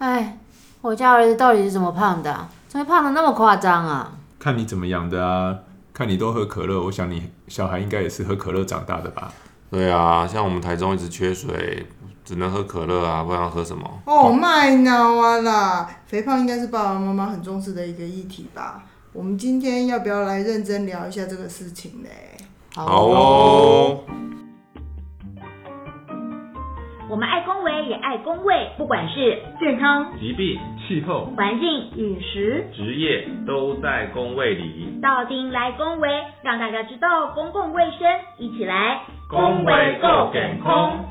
哎，我家儿子到底是怎么胖的？怎么胖的那么夸张啊？看你怎么养的啊？看你都喝可乐，我想你小孩应该也是喝可乐长大的吧？对啊，像我们台中一直缺水，只能喝可乐啊，不然喝什么？哦，卖脑啊啦！肥胖应该是爸爸妈妈很重视的一个议题吧？我们今天要不要来认真聊一下这个事情嘞？好哦。我们爱公维也爱公卫，不管是健康、疾病、气候、环境、饮食、职业，都在公卫里。到丁来公维，让大家知道公共卫生，一起来公维够健康。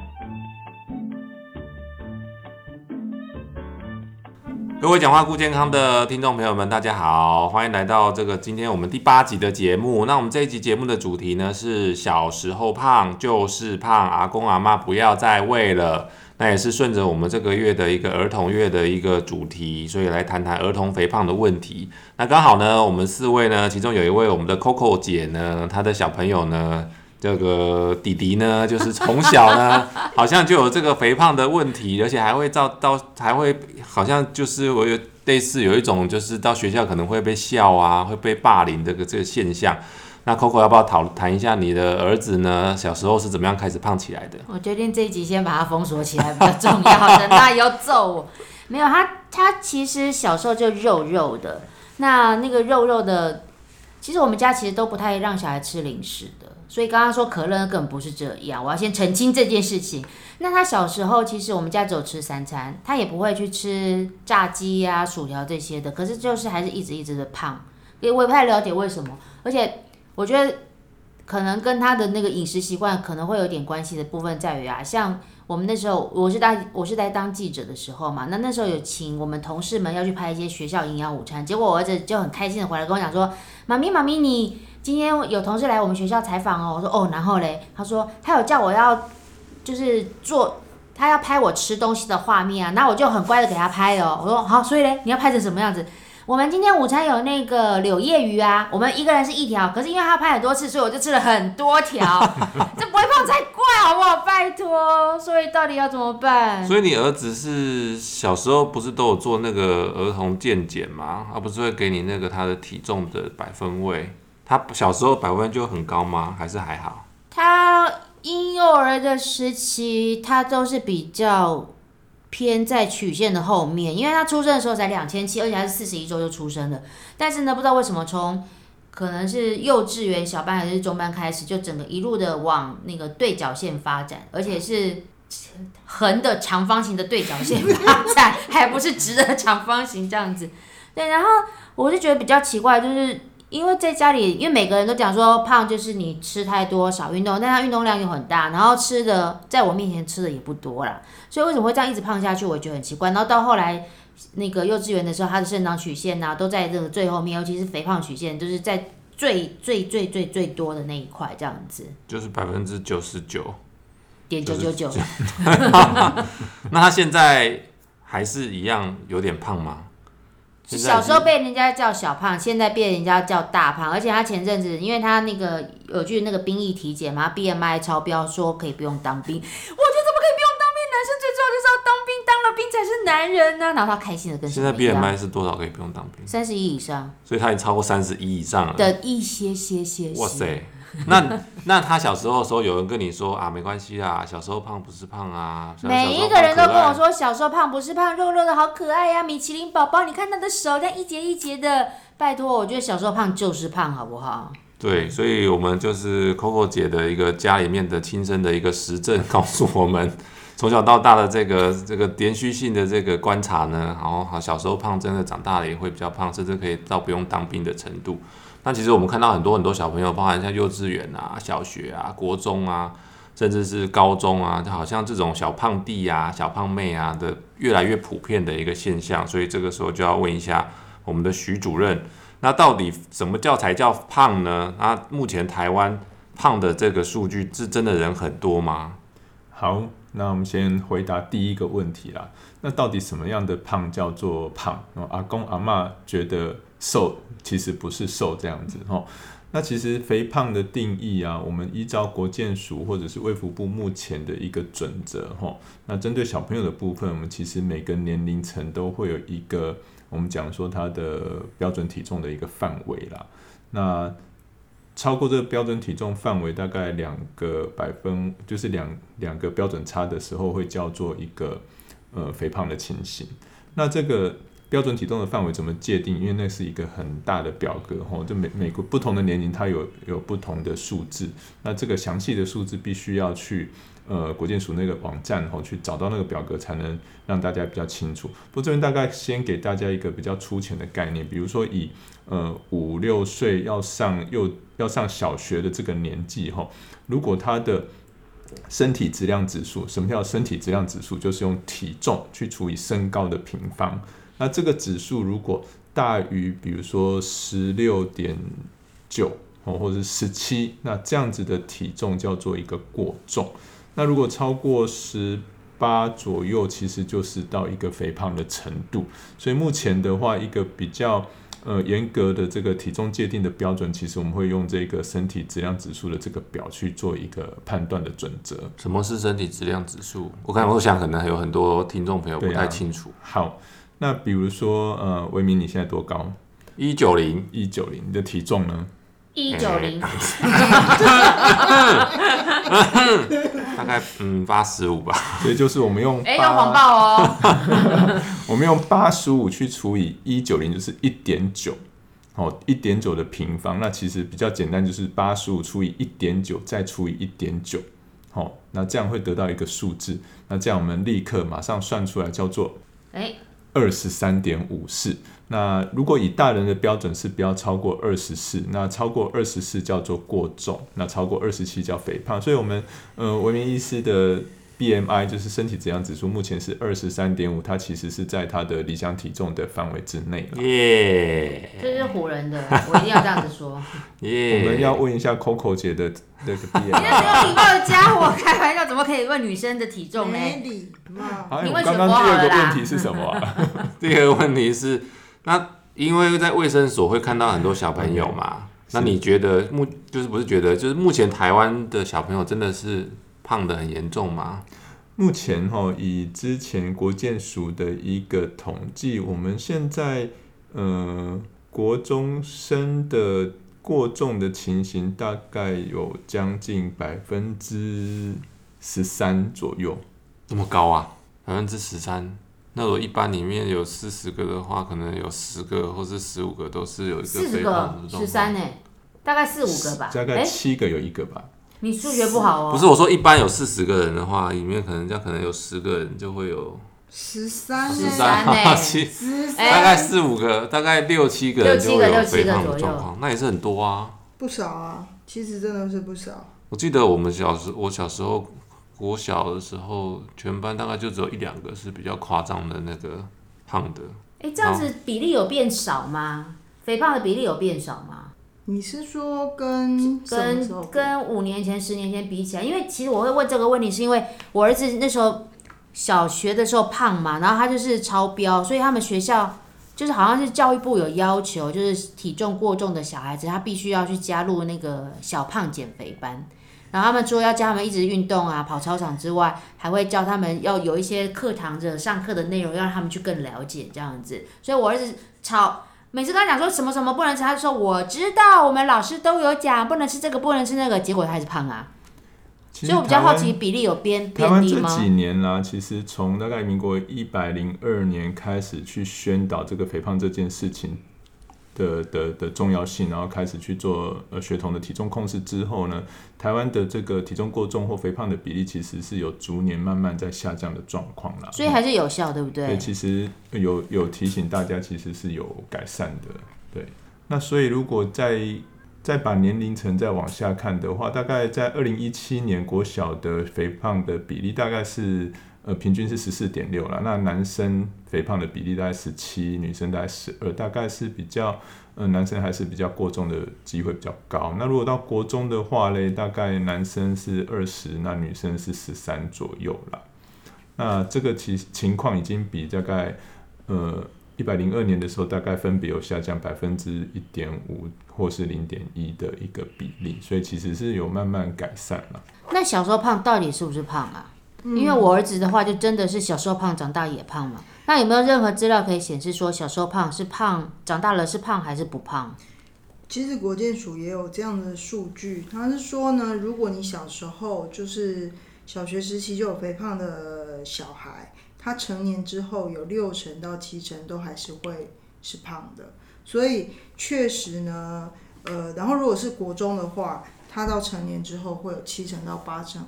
各位讲话顾健康的听众朋友们，大家好，欢迎来到这个今天我们第八集的节目。那我们这一集节目的主题呢是小时候胖就是胖，阿公阿妈不要再喂了。那也是顺着我们这个月的一个儿童月的一个主题，所以来谈谈儿童肥胖的问题。那刚好呢，我们四位呢，其中有一位我们的 Coco 姐呢，她的小朋友呢。这个弟弟呢，就是从小呢，好像就有这个肥胖的问题，而且还会到到还会好像就是我有类似有一种就是到学校可能会被笑啊，会被霸凌这个这个现象。那 Coco 要不要讨谈一下你的儿子呢？小时候是怎么样开始胖起来的？我决定这一集先把它封锁起来比较重要，等他以后揍我。没有他，他其实小时候就肉肉的，那那个肉肉的，其实我们家其实都不太让小孩吃零食的。所以刚刚说可乐根本不是这样，我要先澄清这件事情。那他小时候其实我们家只有吃三餐，他也不会去吃炸鸡呀、薯条这些的。可是就是还是一直一直的胖，因为我也不太了解为什么。而且我觉得可能跟他的那个饮食习惯可能会有点关系的部分在于啊，像我们那时候我是在我是在当记者的时候嘛，那那时候有请我们同事们要去拍一些学校营养午餐，结果我儿子就很开心的回来跟我讲说：“妈咪妈咪你。”今天有同事来我们学校采访哦，我说哦，然后嘞，他说他有叫我要就是做，他要拍我吃东西的画面啊，那我就很乖的给他拍哦。我说好，所以嘞，你要拍成什么样子？我们今天午餐有那个柳叶鱼啊，我们一个人是一条，可是因为他拍很多次，所以我就吃了很多条，这不会胖才怪好不好？拜托，所以到底要怎么办？所以你儿子是小时候不是都有做那个儿童健检吗？他不是会给你那个他的体重的百分位？他小时候百分就很高吗？还是还好？他婴幼儿的时期，他都是比较偏在曲线的后面，因为他出生的时候才两千七，而且还是四十一周就出生的。但是呢，不知道为什么从可能是幼稚园小班还是中班开始，就整个一路的往那个对角线发展，而且是横的长方形的对角线发展，还不是直的长方形这样子。对，然后我就觉得比较奇怪，就是。因为在家里，因为每个人都讲说胖就是你吃太多少运动，但他运动量又很大，然后吃的在我面前吃的也不多啦，所以为什么会这样一直胖下去，我觉得很奇怪。然后到后来那个幼稚园的时候，他的生长曲线呐都在这个最后面，尤其是肥胖曲线，就是在最最最最最多的那一块这样子，就是百分之九十九点九九九。那他现在还是一样有点胖吗？小时候被人家叫小胖，现在被人家叫大胖，而且他前阵子因为他那个有去那个兵役体检嘛，BMI 超标，说可以不用当兵。我觉得怎么可以不用当兵？男生最重要就是要当兵，当了兵才是男人呢。然后他开心的跟现在 BMI 是多少可以不用当兵？三十一以上，所以他已经超过三十一以上了的一些些些。哇塞！那那他小时候的时候，有人跟你说啊，没关系啊，小时候胖不是胖啊。每一个人都跟我说，小时候胖不是胖，肉肉的好可爱呀，米其林宝宝，你看他的手在一节一节的。拜托，我觉得小时候胖就是胖，好不好？对，所以我们就是 Coco 姐的一个家里面的亲身的一个实证，告诉我们 从小到大的这个这个连续性的这个观察呢，然后好小时候胖，真的长大了也会比较胖，甚至可以到不用当兵的程度。那其实我们看到很多很多小朋友，包含像幼稚园啊、小学啊、国中啊，甚至是高中啊，就好像这种小胖弟啊、小胖妹啊的越来越普遍的一个现象。所以这个时候就要问一下我们的徐主任，那到底什么叫才叫胖呢？那目前台湾胖的这个数据是真的人很多吗？好，那我们先回答第一个问题啦。那到底什么样的胖叫做胖？阿公阿妈觉得。瘦其实不是瘦这样子哦。那其实肥胖的定义啊，我们依照国健署或者是卫福部目前的一个准则哈，那针对小朋友的部分，我们其实每个年龄层都会有一个我们讲说它的标准体重的一个范围啦。那超过这个标准体重范围大概两个百分，就是两两个标准差的时候，会叫做一个呃肥胖的情形。那这个标准体重的范围怎么界定？因为那是一个很大的表格吼，就每每个不同的年龄它有有不同的数字。那这个详细的数字必须要去呃国健署那个网站吼去找到那个表格，才能让大家比较清楚。不过这边大概先给大家一个比较粗浅的概念，比如说以呃五六岁要上幼要上小学的这个年纪吼，如果他的身体质量指数，什么叫身体质量指数？就是用体重去除以身高的平方。那这个指数如果大于，比如说十六点九哦，或者是十七，那这样子的体重叫做一个过重。那如果超过十八左右，其实就是到一个肥胖的程度。所以目前的话，一个比较。呃，严格的这个体重界定的标准，其实我们会用这个身体质量指数的这个表去做一个判断的准则。什么是身体质量指数？我看我想可能还有很多听众朋友不太清楚。好，那比如说呃，维明你现在多高？一九零，一九零。你的体重呢？一九零。大概嗯八十五吧，所以就是我们用哎要谎报哦，我们用八十五去除以一九零就是一点九，哦一点九的平方，那其实比较简单，就是八十五除以一点九再除以一点九，好，那这样会得到一个数字，那这样我们立刻马上算出来叫做哎二十三点五四。那如果以大人的标准是不要超过二十四，那超过二十四叫做过重，那超过二十七叫肥胖。所以，我们呃，文明医师的 BMI 就是身体质量指数，目前是二十三点五，它其实是在它的理想体重的范围之内了。耶，这是唬人的，我一定要这样子说。耶，我们要问一下 Coco 姐的那个 BMI。你那有礼貌的家伙，开玩笑怎么可以问女生的体重呢？没礼貌。好，你问刚刚第二个问题是什么？第二个问题是。那因为在卫生所会看到很多小朋友嘛，那你觉得目就是不是觉得就是目前台湾的小朋友真的是胖的很严重吗？目前哈，以之前国健署的一个统计，我们现在呃国中生的过重的情形大概有将近百分之十三左右，这么高啊，百分之十三。那我一班里面有四十个的话，可能有十个或是十五个都是有一个四十个十三呢，大概四五个吧，大概七个有一个吧。你数学不好哦。不是我说，一般有四十个人的话，里面可能这样可能有十个人就会有十三十三呢，七大概四五个，大概六七个人就会有肥胖的状况，那也是很多啊。不少啊，其实真的是不少。我记得我们小时，我小时候。我小的时候，全班大概就只有一两个是比较夸张的那个胖的。哎，这样子比例有变少吗？肥胖的比例有变少吗？你是说跟跟跟五年前、十年前比起来？因为其实我会问这个问题，是因为我儿子那时候小学的时候胖嘛，然后他就是超标，所以他们学校就是好像是教育部有要求，就是体重过重的小孩子，他必须要去加入那个小胖减肥班。然后他们除了要教他们一直运动啊，跑操场之外，还会教他们要有一些课堂的上课的内容，要让他们去更了解这样子。所以我儿子超每次跟他讲说什么什么不能吃，他就说我知道，我们老师都有讲不能吃这个，不能吃那个，结果他还是胖啊。所以我比较好奇比例有变变低吗？这几年啦，其实从大概民国一百零二年开始去宣导这个肥胖这件事情。的的的重要性，然后开始去做呃学童的体重控制之后呢，台湾的这个体重过重或肥胖的比例其实是有逐年慢慢在下降的状况啦。所以还是有效，对不对？对，其实有有提醒大家，其实是有改善的。对，那所以如果再再把年龄层再往下看的话，大概在二零一七年国小的肥胖的比例大概是。呃，平均是十四点六了。那男生肥胖的比例大概十七，女生大概十二，大概是比较，呃，男生还是比较过重的机会比较高。那如果到国中的话嘞，大概男生是二十，那女生是十三左右了。那这个其情况已经比大概，呃，一百零二年的时候，大概分别有下降百分之一点五或是零点一的一个比例，所以其实是有慢慢改善了。那小时候胖到底是不是胖啊？因为我儿子的话，就真的是小时候胖，长大也胖嘛。那有没有任何资料可以显示说，小时候胖是胖，长大了是胖还是不胖？其实国健署也有这样的数据，他是说呢，如果你小时候就是小学时期就有肥胖的小孩，他成年之后有六成到七成都还是会是胖的，所以确实呢，呃，然后如果是国中的话，他到成年之后会有七成到八成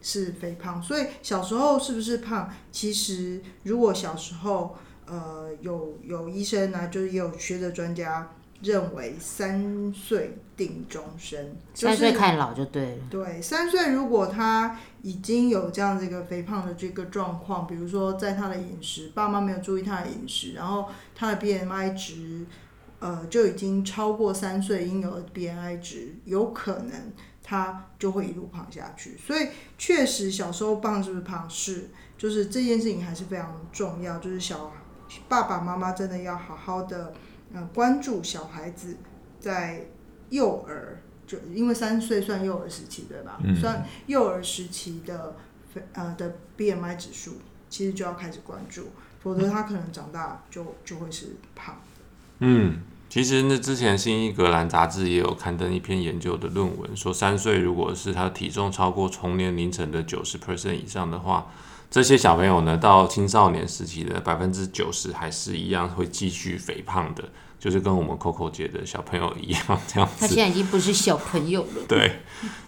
是肥胖，所以小时候是不是胖？其实如果小时候呃有有医生呢，就是也有学者专家。认为三岁定终身，三岁看老就对了。对，三岁如果他已经有这样子一个肥胖的这个状况，比如说在他的饮食，爸妈没有注意他的饮食，然后他的 BMI 值，呃，就已经超过三岁婴儿的 BMI 值，有可能他就会一路胖下去。所以确实小时候胖是不是胖是，就是这件事情还是非常重要，就是小爸爸妈妈真的要好好的。嗯，关注小孩子在幼儿，就因为三岁算幼儿时期，对吧？算幼儿时期的呃的 BMI 指数，其实就要开始关注，否则他可能长大就就会是胖嗯，其实那之前《新英格兰杂志》也有刊登一篇研究的论文，说三岁如果是他体重超过同年龄层的九十 percent 以上的话。这些小朋友呢，到青少年时期的百分之九十还是一样会继续肥胖的，就是跟我们 Coco 姐的小朋友一样这样子。他现在已经不是小朋友了，对，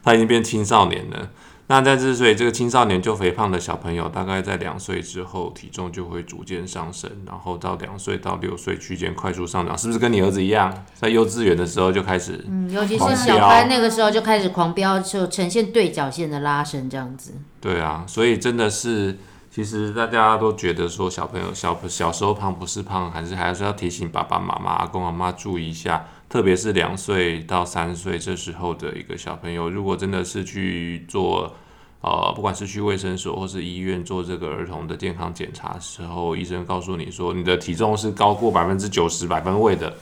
他已经变青少年了。那在这所以这个青少年就肥胖的小朋友，大概在两岁之后体重就会逐渐上升，然后到两岁到六岁区间快速上涨，是不是跟你儿子一样，在幼稚园的时候就开始？嗯，尤其是小班那个时候就开始狂飙，就呈现对角线的拉伸这样子。对啊，所以真的是，其实大家都觉得说小朋友小小时候胖不是胖，还是还是要提醒爸爸妈妈、阿公阿妈注意一下。特别是两岁到三岁这时候的一个小朋友，如果真的是去做，呃，不管是去卫生所或是医院做这个儿童的健康检查时候，医生告诉你说你的体重是高过百分之九十百分位的，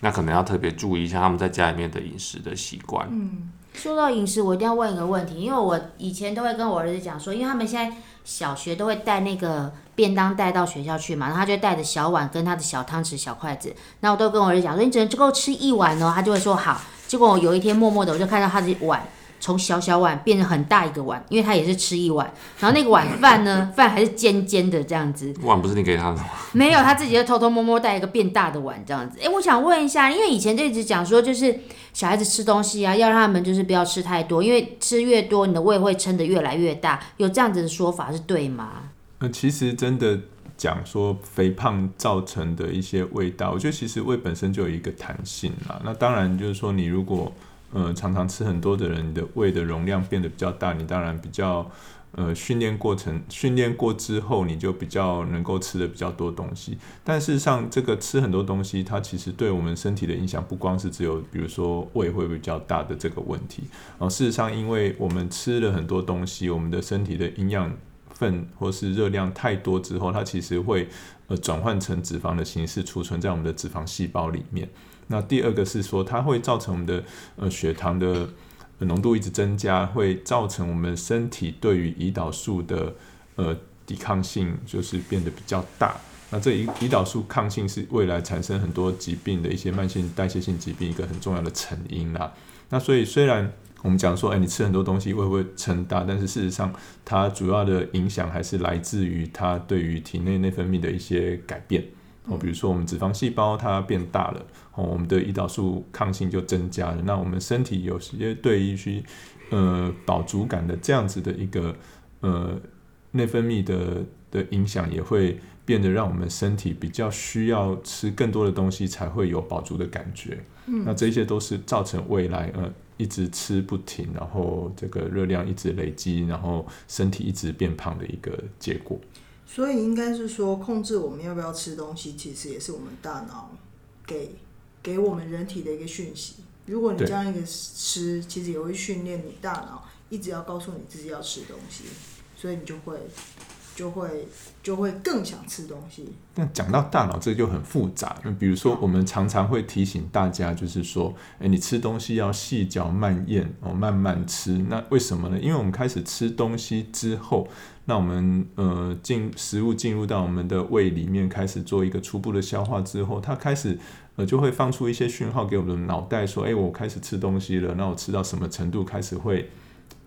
那可能要特别注意一下他们在家里面的饮食的习惯。嗯，说到饮食，我一定要问一个问题，因为我以前都会跟我儿子讲说，因为他们现在小学都会带那个。便当带到学校去嘛，然后他就带着小碗跟他的小汤匙、小筷子，然后我都跟我儿子讲说，你只能够吃一碗哦，他就会说好。结果我有一天默默的，我就看到他的碗从小小碗变成很大一个碗，因为他也是吃一碗，然后那个碗饭呢，饭还是尖尖的这样子。碗不是你给他的吗？没有，他自己就偷偷摸摸带一个变大的碗这样子。哎，我想问一下，因为以前就一直讲说，就是小孩子吃东西啊，要让他们就是不要吃太多，因为吃越多，你的胃会撑得越来越大，有这样子的说法是对吗？那其实真的讲说肥胖造成的一些味道，我觉得其实胃本身就有一个弹性啦。那当然就是说，你如果呃常常吃很多的人，你的胃的容量变得比较大，你当然比较呃训练过程训练过之后，你就比较能够吃的比较多东西。但事实上，这个吃很多东西，它其实对我们身体的影响不光是只有比如说胃会比较大的这个问题。然后事实上，因为我们吃了很多东西，我们的身体的营养。份或是热量太多之后，它其实会呃转换成脂肪的形式储存在我们的脂肪细胞里面。那第二个是说，它会造成我们的呃血糖的浓度一直增加，会造成我们身体对于胰岛素的呃抵抗性就是变得比较大。那这胰胰岛素抗性是未来产生很多疾病的一些慢性代谢性疾病一个很重要的成因啦。那所以虽然我们讲说，哎，你吃很多东西会不会撑大？但是事实上，它主要的影响还是来自于它对于体内内分泌的一些改变。哦，比如说我们脂肪细胞它变大了，哦，我们的胰岛素抗性就增加了。那我们身体有些对于去呃饱足感的这样子的一个呃内分泌的的影响，也会变得让我们身体比较需要吃更多的东西才会有饱足的感觉。嗯，那这些都是造成未来呃。一直吃不停，然后这个热量一直累积，然后身体一直变胖的一个结果。所以应该是说，控制我们要不要吃东西，其实也是我们大脑给给我们人体的一个讯息。如果你这样一个吃，其实也会训练你大脑一直要告诉你自己要吃东西，所以你就会就会就会更想吃东西。那讲到大脑，这就很复杂。那比如说，我们常常会提醒大家，就是说，哎，你吃东西要细嚼慢咽哦，慢慢吃。那为什么呢？因为我们开始吃东西之后，那我们呃进食物进入到我们的胃里面，开始做一个初步的消化之后，它开始呃就会放出一些讯号给我们的脑袋，说，哎，我开始吃东西了。那我吃到什么程度开始会，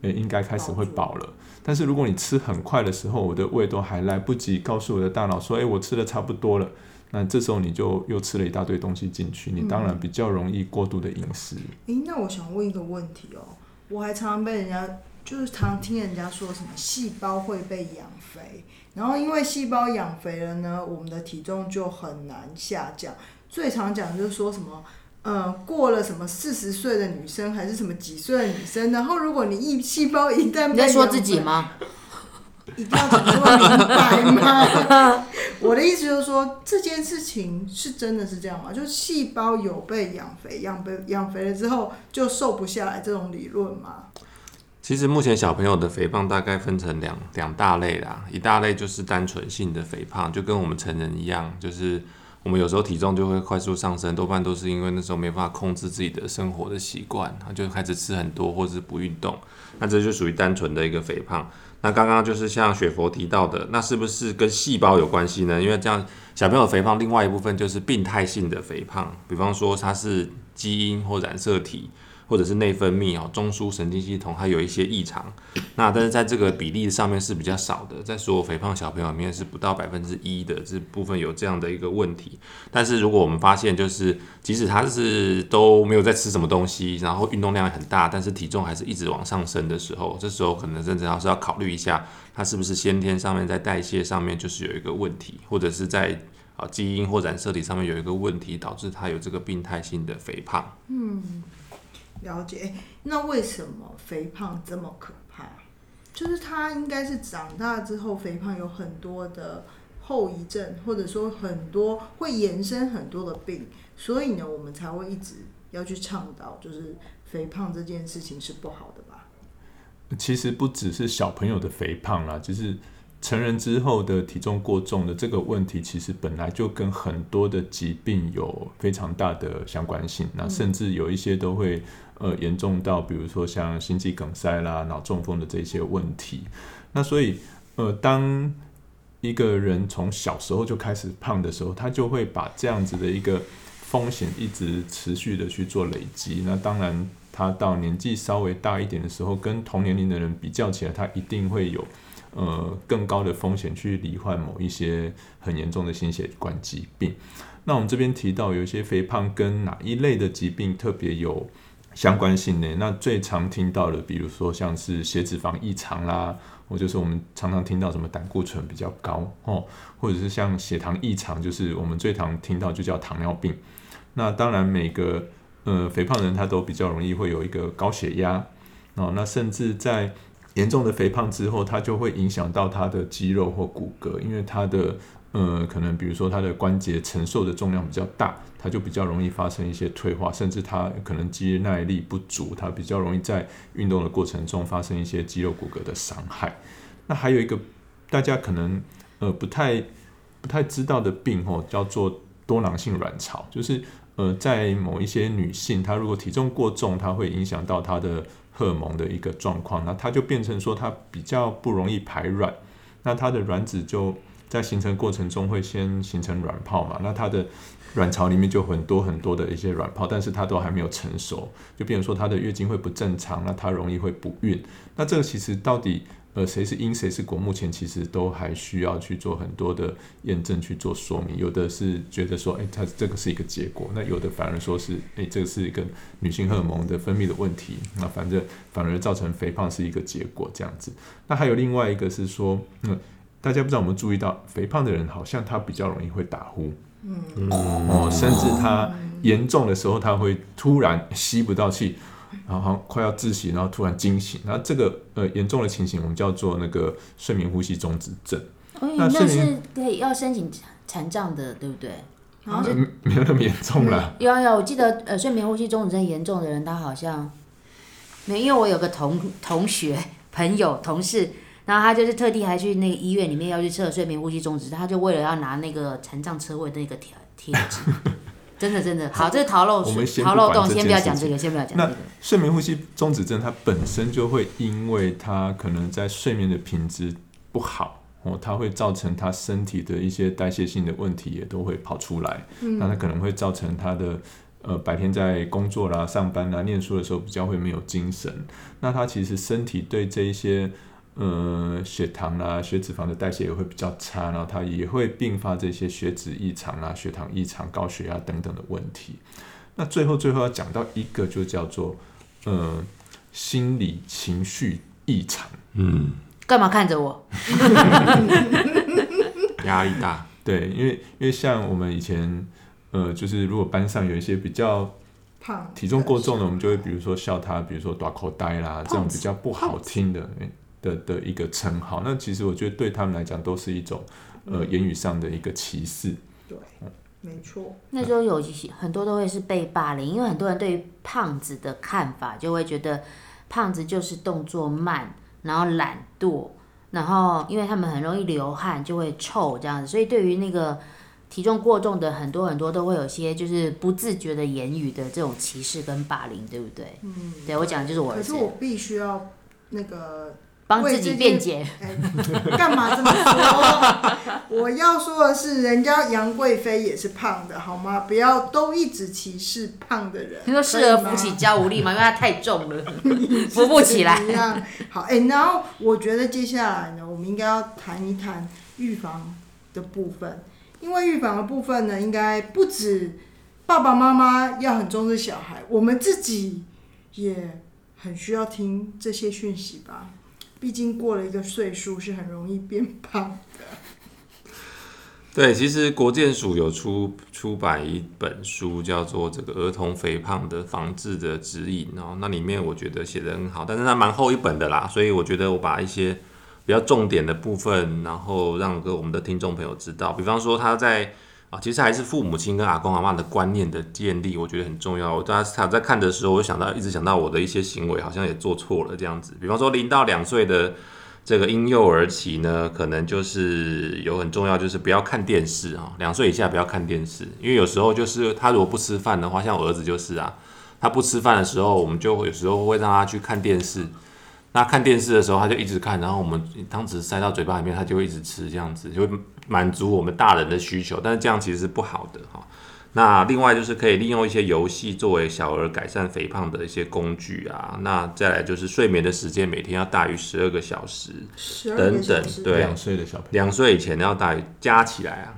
呃，应该开始会饱了。但是如果你吃很快的时候，我的胃都还来不及告诉我的大脑说：“哎，我吃的差不多了。”那这时候你就又吃了一大堆东西进去，你当然比较容易过度的饮食。诶，那我想问一个问题哦，我还常常被人家就是常听人家说什么细胞会被养肥，然后因为细胞养肥了呢，我们的体重就很难下降。最常讲就是说什么。呃，过了什么四十岁的女生还是什么几岁的女生？然后如果你一细胞一旦你在说自己吗？一定要讲这么明白吗？我的意思就是说，这件事情是真的是这样吗？就是细胞有被养肥，养被养肥了之后就瘦不下来这种理论吗？其实目前小朋友的肥胖大概分成两两大类啦，一大类就是单纯性的肥胖，就跟我们成人一样，就是。我们有时候体重就会快速上升，多半都是因为那时候没办法控制自己的生活的习惯，然后就开始吃很多或是不运动，那这就属于单纯的一个肥胖。那刚刚就是像雪佛提到的，那是不是跟细胞有关系呢？因为这样小朋友肥胖，另外一部分就是病态性的肥胖，比方说它是基因或染色体。或者是内分泌哦，中枢神经系统它有一些异常，那但是在这个比例上面是比较少的，在所有肥胖小朋友里面是不到百分之一的这部分有这样的一个问题。但是如果我们发现，就是即使他是都没有在吃什么东西，然后运动量很大，但是体重还是一直往上升的时候，这时候可能真正要是要考虑一下，他是不是先天上面在代谢上面就是有一个问题，或者是在啊基因或染色体上面有一个问题，导致他有这个病态性的肥胖。嗯。了解，那为什么肥胖这么可怕？就是他应该是长大之后，肥胖有很多的后遗症，或者说很多会延伸很多的病，所以呢，我们才会一直要去倡导，就是肥胖这件事情是不好的吧？其实不只是小朋友的肥胖啦，就是。成人之后的体重过重的这个问题，其实本来就跟很多的疾病有非常大的相关性。那甚至有一些都会呃严重到，比如说像心肌梗塞啦、脑中风的这些问题。那所以呃，当一个人从小时候就开始胖的时候，他就会把这样子的一个风险一直持续的去做累积。那当然，他到年纪稍微大一点的时候，跟同年龄的人比较起来，他一定会有。呃，更高的风险去罹患某一些很严重的心血管疾病。那我们这边提到有一些肥胖跟哪一类的疾病特别有相关性呢？那最常听到的，比如说像是血脂肪异常啦，或者是我们常常听到什么胆固醇比较高哦，或者是像血糖异常，就是我们最常听到就叫糖尿病。那当然每个呃肥胖人他都比较容易会有一个高血压哦，那甚至在严重的肥胖之后，它就会影响到他的肌肉或骨骼，因为他的呃，可能比如说他的关节承受的重量比较大，它就比较容易发生一些退化，甚至他可能肌耐力不足，它比较容易在运动的过程中发生一些肌肉骨骼的伤害。那还有一个大家可能呃不太不太知道的病哦，叫做多囊性卵巢，就是呃在某一些女性，她如果体重过重，它会影响到她的。荷尔蒙的一个状况，那它就变成说它比较不容易排卵，那它的卵子就在形成过程中会先形成卵泡嘛，那它的卵巢里面就很多很多的一些卵泡，但是它都还没有成熟，就变成说它的月经会不正常，那它容易会不孕，那这个其实到底？呃，谁是因谁是果？目前其实都还需要去做很多的验证去做说明。有的是觉得说，哎，它这个是一个结果；那有的反而说是，哎，这个是一个女性荷尔蒙的分泌的问题。那反正反而造成肥胖是一个结果这样子。那还有另外一个是说，嗯，大家不知道有没有注意到，肥胖的人好像他比较容易会打呼，嗯哦，甚至他严重的时候他会突然吸不到气。然后快要窒息，然后突然惊醒，然后这个呃严重的情形，我们叫做那个睡眠呼吸中止症。那是可以要申请残障的，对不对？然后没有那么严重了。有有，我记得呃睡眠呼吸中止症严重的人，他好像没，因为我有个同同学、朋友、同事。然后他就是特地还去那个医院里面要去测睡眠呼吸中止，他就为了要拿那个残障车位的那个贴贴纸，真的真的好，这是逃漏我们先逃漏洞，先不要讲这个，先不要讲这那个。睡眠呼吸中止症，它本身就会因为它可能在睡眠的品质不好哦，它会造成他身体的一些代谢性的问题也都会跑出来。那它可能会造成他的呃白天在工作啦、上班啦、念书的时候比较会没有精神。那他其实身体对这一些呃血糖啦、血脂肪的代谢也会比较差，然后它也会并发这些血脂异常啊、血糖异常、高血压等等的问题。那最后最后要讲到一个，就叫做呃心理情绪异常。嗯，干嘛看着我？压力大，对，因为因为像我们以前呃，就是如果班上有一些比较胖体重过重的，我们就会比如说笑他，比如说短口呆啦，这种比较不好听的诶的的一个称号。那其实我觉得对他们来讲都是一种呃言语上的一个歧视。对，没错，那时候有一些很多都会是被霸凌，因为很多人对于胖子的看法就会觉得胖子就是动作慢，然后懒惰，然后因为他们很容易流汗就会臭这样子，所以对于那个体重过重的很多很多都会有些就是不自觉的言语的这种歧视跟霸凌，对不对？嗯，对我讲的就是我儿子可是，我必须要那个帮自己辩解。哎，干嘛这么说？我要说的是，人家杨贵妃也是胖的，好吗？不要都一直歧视胖的人。你说适合扶起娇无力吗？因为它太重了，扶不起来。好，哎、然后我觉得接下来呢，我们应该要谈一谈预防的部分，因为预防的部分呢，应该不止爸爸妈妈要很重视小孩，我们自己也很需要听这些讯息吧。毕竟过了一个岁数，是很容易变胖的。对，其实国健署有出出版一本书，叫做《这个儿童肥胖的防治的指引》哦，那里面我觉得写的很好，但是它蛮厚一本的啦，所以我觉得我把一些比较重点的部分，然后让给我们的听众朋友知道，比方说他在啊，其实还是父母亲跟阿公阿妈的观念的建立，我觉得很重要。我当时在看的时候，我就想到一直想到我的一些行为好像也做错了这样子，比方说零到两岁的。这个婴幼儿期呢，可能就是有很重要，就是不要看电视啊，两岁以下不要看电视，因为有时候就是他如果不吃饭的话，像我儿子就是啊，他不吃饭的时候，我们就会有时候会让他去看电视。那看电视的时候，他就一直看，然后我们汤匙塞到嘴巴里面，他就会一直吃，这样子就会满足我们大人的需求，但是这样其实是不好的哈。那另外就是可以利用一些游戏作为小儿改善肥胖的一些工具啊。那再来就是睡眠的时间每天要大于十二个小时，十二等个小时，等对两岁的小朋友，两岁以前要大于加起来啊，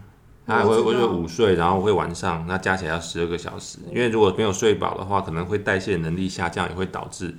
他还会会我知道会午睡，然后会晚上，那加起来要十二个小时。因为如果没有睡饱的话，可能会代谢能力下降，也会导致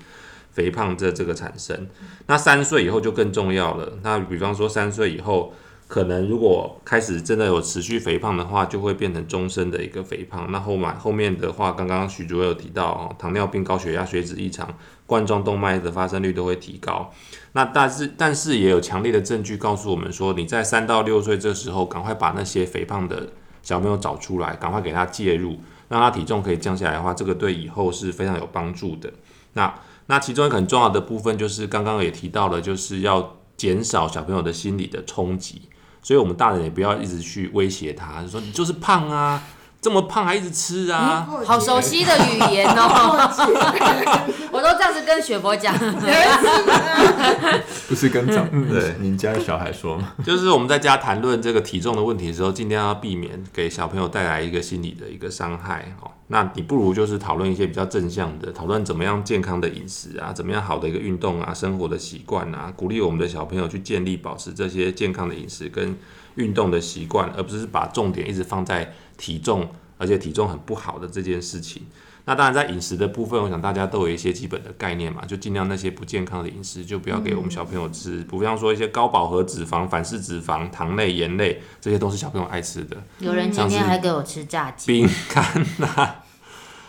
肥胖这这个产生。那三岁以后就更重要了。那比方说三岁以后，可能如果开始真的有持续肥胖的话，就会变成终身的一个肥胖。那后面后面的话，刚刚许主任有提到哦，糖尿病、高血压、血脂异常、冠状动脉的发生率都会提高。那但是但是也有强烈的证据告诉我们说，你在三到六岁这时候，赶快把那些肥胖的小朋友找出来，赶快给他介入，让他体重可以降下来的话，这个对以后是非常有帮助的。那那其中一个很重要的部分就是刚刚也提到了，就是要减少小朋友的心理的冲击。所以，我们大人也不要一直去威胁他，就说你就是胖啊，这么胖还一直吃啊。嗯好熟悉的语言哦，我都这样子跟雪博讲。不是跟长 嗯对您家的小孩说吗？就是我们在家谈论这个体重的问题的时候，尽量要避免给小朋友带来一个心理的一个伤害哦。那你不如就是讨论一些比较正向的，讨论怎么样健康的饮食啊，怎么样好的一个运动啊，生活的习惯啊，鼓励我们的小朋友去建立保持这些健康的饮食跟运动的习惯，而不是把重点一直放在体重，而且体重很不好的这件事情。那当然，在饮食的部分，我想大家都有一些基本的概念嘛，就尽量那些不健康的饮食就不要给我们小朋友吃，比方说一些高饱和脂肪、反式脂肪、糖类、盐类，这些都是小朋友爱吃的，有人今天还给我吃炸鸡，饼干呐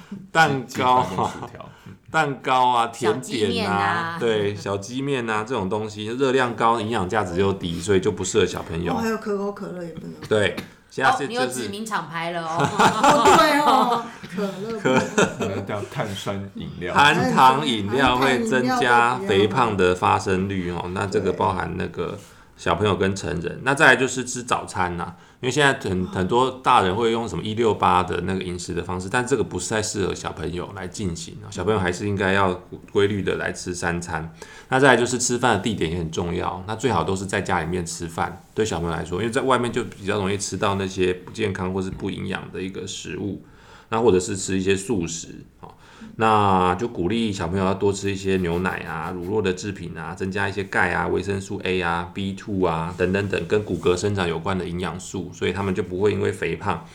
蛋糕啊、薯条，嗯蛋糕啊、甜点啊啊，对，小鸡面啊这种东西，热量高，营养价值又低，所以就不适合小朋友。哦，。还有可口可乐也不能。对，哦，现在是你有指名厂牌了哦。哦，对哦，可乐可可能叫碳酸饮料。含糖饮料会增加肥胖的发生率哦。那这个包含那个小朋友跟成人。那再来就是吃早餐呐、因为现在很很多大人会用什么一六八的那个饮食的方式，但这个不是太适合小朋友来进行哦。小朋友还是应该要规律的来吃三餐。那再来就是吃饭的地点也很重要，那最好都是在家里面吃饭，对小朋友来说，因为在外面就比较容易吃到那些不健康或是不营养的一个食物。那或者是吃一些素食，那就鼓励小朋友要多吃一些牛奶啊、乳酪的制品啊，增加一些钙啊、维生素 A 啊、B two 啊等等等跟骨骼生长有关的营养素，所以他们就不会因为肥胖，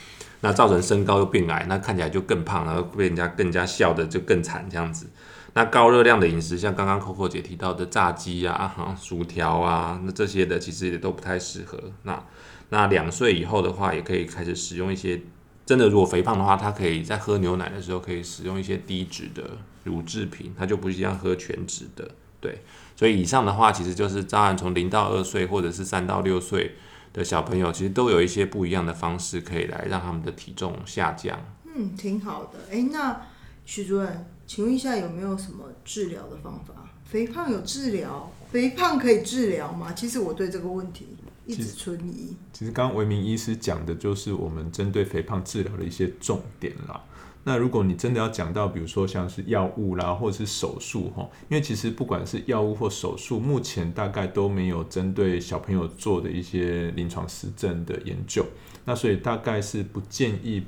那造成身高又变矮，那看起来就更胖，然后被人家更加笑的就更惨这样子。那高热量的饮食，像刚刚 Coco 姐提到的炸鸡啊、哈薯条啊，那这些的其实也都不太适合。那那两岁以后的话，也可以开始使用一些真的，如果肥胖的话，他可以在喝牛奶的时候可以使用一些低脂的乳制品，他就不一样喝全脂的。对，所以以上的话，其实就是当然从零到二岁或者是三到六岁的小朋友，其实都有一些不一样的方式可以来让他们的体重下降。嗯，挺好的。哎，那徐主任，请问一下有没有什么治疗的方法？肥胖有治疗？肥胖可以治疗吗？其实我对这个问题一直存疑。其实刚刚维明医师讲的就是我们针对肥胖治疗的一些重点啦。那如果你真的要讲到，比如说像是药物啦，或者是手术哈，因为其实不管是药物或手术，目前大概都没有针对小朋友做的一些临床实证的研究，那所以大概是不建议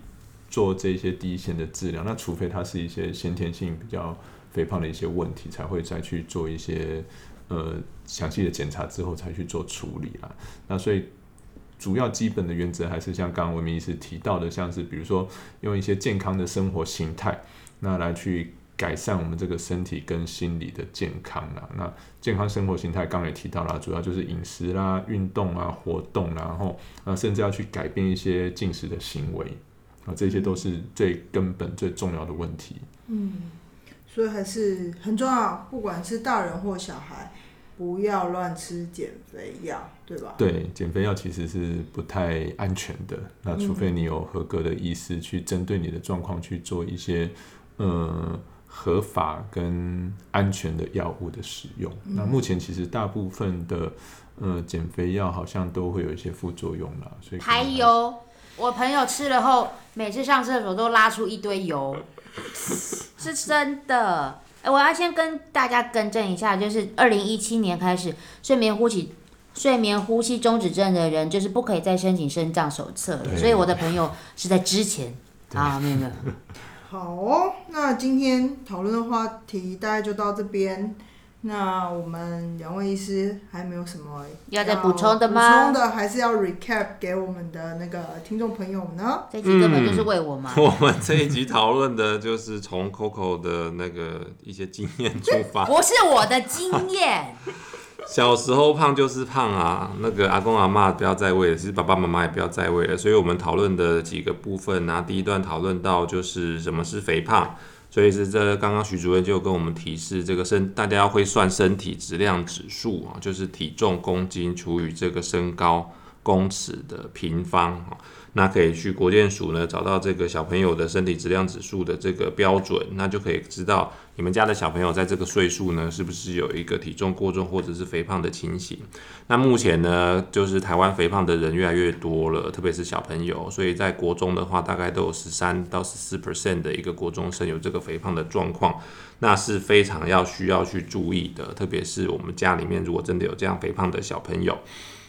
做这些第一线的治疗。那除非它是一些先天性比较肥胖的一些问题，才会再去做一些呃详细的检查之后才去做处理啦。那所以主要基本的原则还是像刚刚文明医师提到的，像是比如说用一些健康的生活形态，那来去改善我们这个身体跟心理的健康啦。那健康生活形态刚刚也提到了，主要就是饮食啦、运动啊、活动，然后啊甚至要去改变一些进食的行为啊，这些都是最根本最重要的问题。嗯，所以还是很重要，不管是大人或小孩，不要乱吃减肥药，对吧？对，减肥药其实是不太安全的。那除非你有合格的医师去针对你的状况去做一些呃合法跟安全的药物的使用。那目前其实大部分的呃减肥药好像都会有一些副作用啦，所以可能还有，我朋友吃了后，每次上厕所都拉出一堆油，是真的。哎，我要先跟大家更正一下，就是二零一七年开始，睡眠呼吸睡眠呼吸中止症的人，就是不可以再申请生障手册了。所以我的朋友是在之前啊，没有没有，好哦，那今天讨论的话题大概就到这边。那我们两位医师还没有什么要再补充的吗补充的还是要 recap 给我们的那个听众朋友们呢？这一集根本就是为我嘛。我们这一集讨论的就是从 Coco 的那个一些经验出发，不是我的经验，小时候胖就是胖啊，那个阿公阿妈不要再喂了，其实爸爸妈妈也不要再喂了。所以我们讨论的几个部分啊，第一段讨论到就是什么是肥胖，所以是这刚刚徐主任就跟我们提示，这个身大家要会算身体质量指数啊，就是体重公斤除以这个身高公尺的平方啊。那可以去国健署呢找到这个小朋友的身体质量指数的这个标准，那就可以知道你们家的小朋友在这个岁数呢是不是有一个体重过重或者是肥胖的情形。那目前呢，就是台湾肥胖的人越来越多了，特别是小朋友，所以在国中的话，大概都有十三到十四 percent 的一个国中生有这个肥胖的状况，那是非常要需要去注意的，特别是我们家里面如果真的有这样肥胖的小朋友，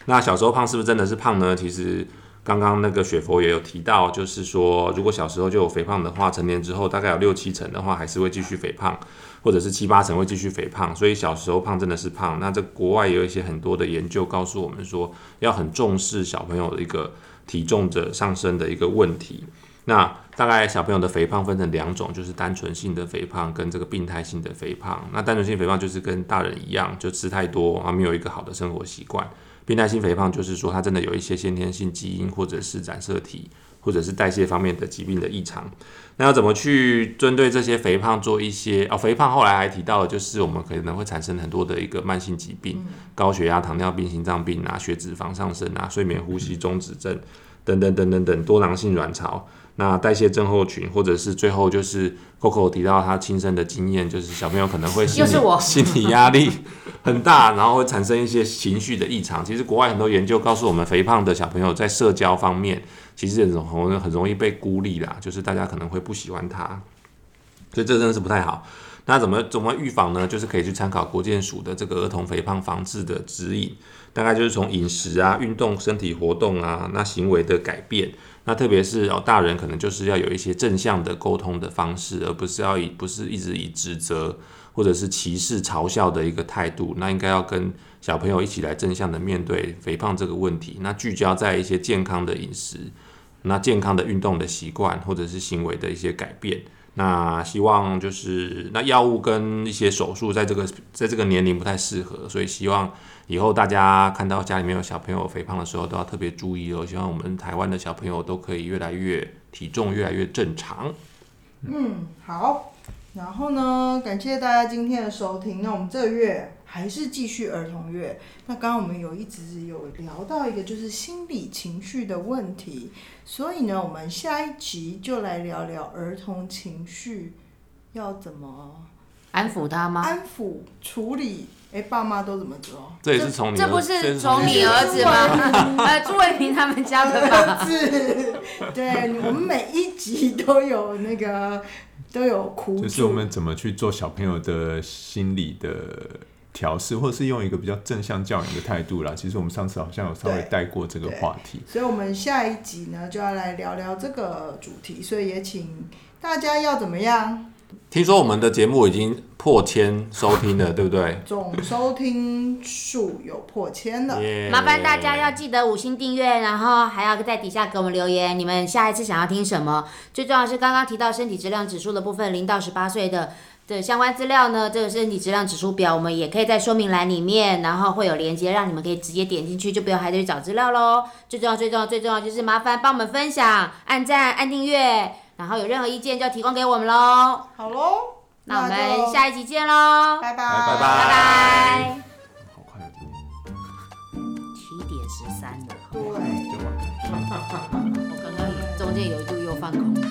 那小时候胖是不是真的是胖呢？其实。刚刚那个雪佛也有提到，就是说，如果小时候就有肥胖的话，成年之后大概有六七成的话，还是会继续肥胖，或者是七八成会继续肥胖。所以小时候胖真的是胖。那这国外也有一些很多的研究告诉我们说，要很重视小朋友的一个体重的上升的一个问题。那大概小朋友的肥胖分成两种，就是单纯性的肥胖跟这个病态性的肥胖。那单纯性肥胖就是跟大人一样，就吃太多啊，没有一个好的生活习惯。病态性肥胖就是说，它真的有一些先天性基因，或者是染色体，或者是代谢方面的疾病的异常。那要怎么去针对这些肥胖做一些哦？肥胖后来还提到的就是我们可能会产生很多的一个慢性疾病，高血压、糖尿病、心脏病啊，血脂肪上升啊，睡眠呼吸中止症等等等等等多囊性卵巢。那代谢症候群，或者是最后就是 Coco 提到他亲身的经验，就是小朋友可能会心理又是我 心理压力很大，然后会产生一些情绪的异常。其实国外很多研究告诉我们，肥胖的小朋友在社交方面其实很容很容易被孤立啦，就是大家可能会不喜欢他，所以这真的是不太好。那怎么怎么预防呢？就是可以去参考国健署的这个儿童肥胖防治的指引，大概就是从饮食啊、运动、身体活动啊，那行为的改变。那特别是哦，大人可能就是要有一些正向的沟通的方式，而不是要以不是一直以指责或者是歧视、嘲笑的一个态度。那应该要跟小朋友一起来正向的面对肥胖这个问题。那聚焦在一些健康的饮食，那健康的运动的习惯，或者是行为的一些改变。那希望就是那药物跟一些手术在这个在这个年龄不太适合，所以希望以后大家看到家里面有小朋友肥胖的时候都要特别注意哦。希望我们台湾的小朋友都可以越来越体重越来越正常。嗯，好。然后呢，感谢大家今天的收听。那我们这个月还是继续儿童月。那刚刚我们有一直有聊到一个就是心理情绪的问题，所以呢，我们下一集就来聊聊儿童情绪要怎么安抚他吗？安抚处理。哎，爸妈都怎么做？这也是从你这不是从从你儿子吗？呃，朱伟平他们家的吧？子，对，我们每一集都有那个都有哭，就是我们怎么去做小朋友的心理的调试，或者是用一个比较正向教养的态度啦。其实我们上次好像有稍微带过这个话题。所以，我们下一集呢就要来聊聊这个主题，所以也请大家要怎么样？听说我们的节目已经破千收听了，对不对？总收听数有破千了。耶麻烦大家要记得五星订阅，然后还要在底下给我们留言，你们下一次想要听什么？最重要是刚刚提到身体质量指数的部分，零到十八岁的的相关资料呢，这个身体质量指数表，我们也可以在说明栏里面，然后会有连接，让你们可以直接点进去，就不用还得去找资料喽。最重要、最重要、最重要就是麻烦帮我们分享、按赞、按订阅，然后有任何意见就提供给我们喽。好喽，那我就们下一集见喽，拜拜拜拜拜拜。好快的，七点十三了，对。就往看。我刚刚中间有一度又放空。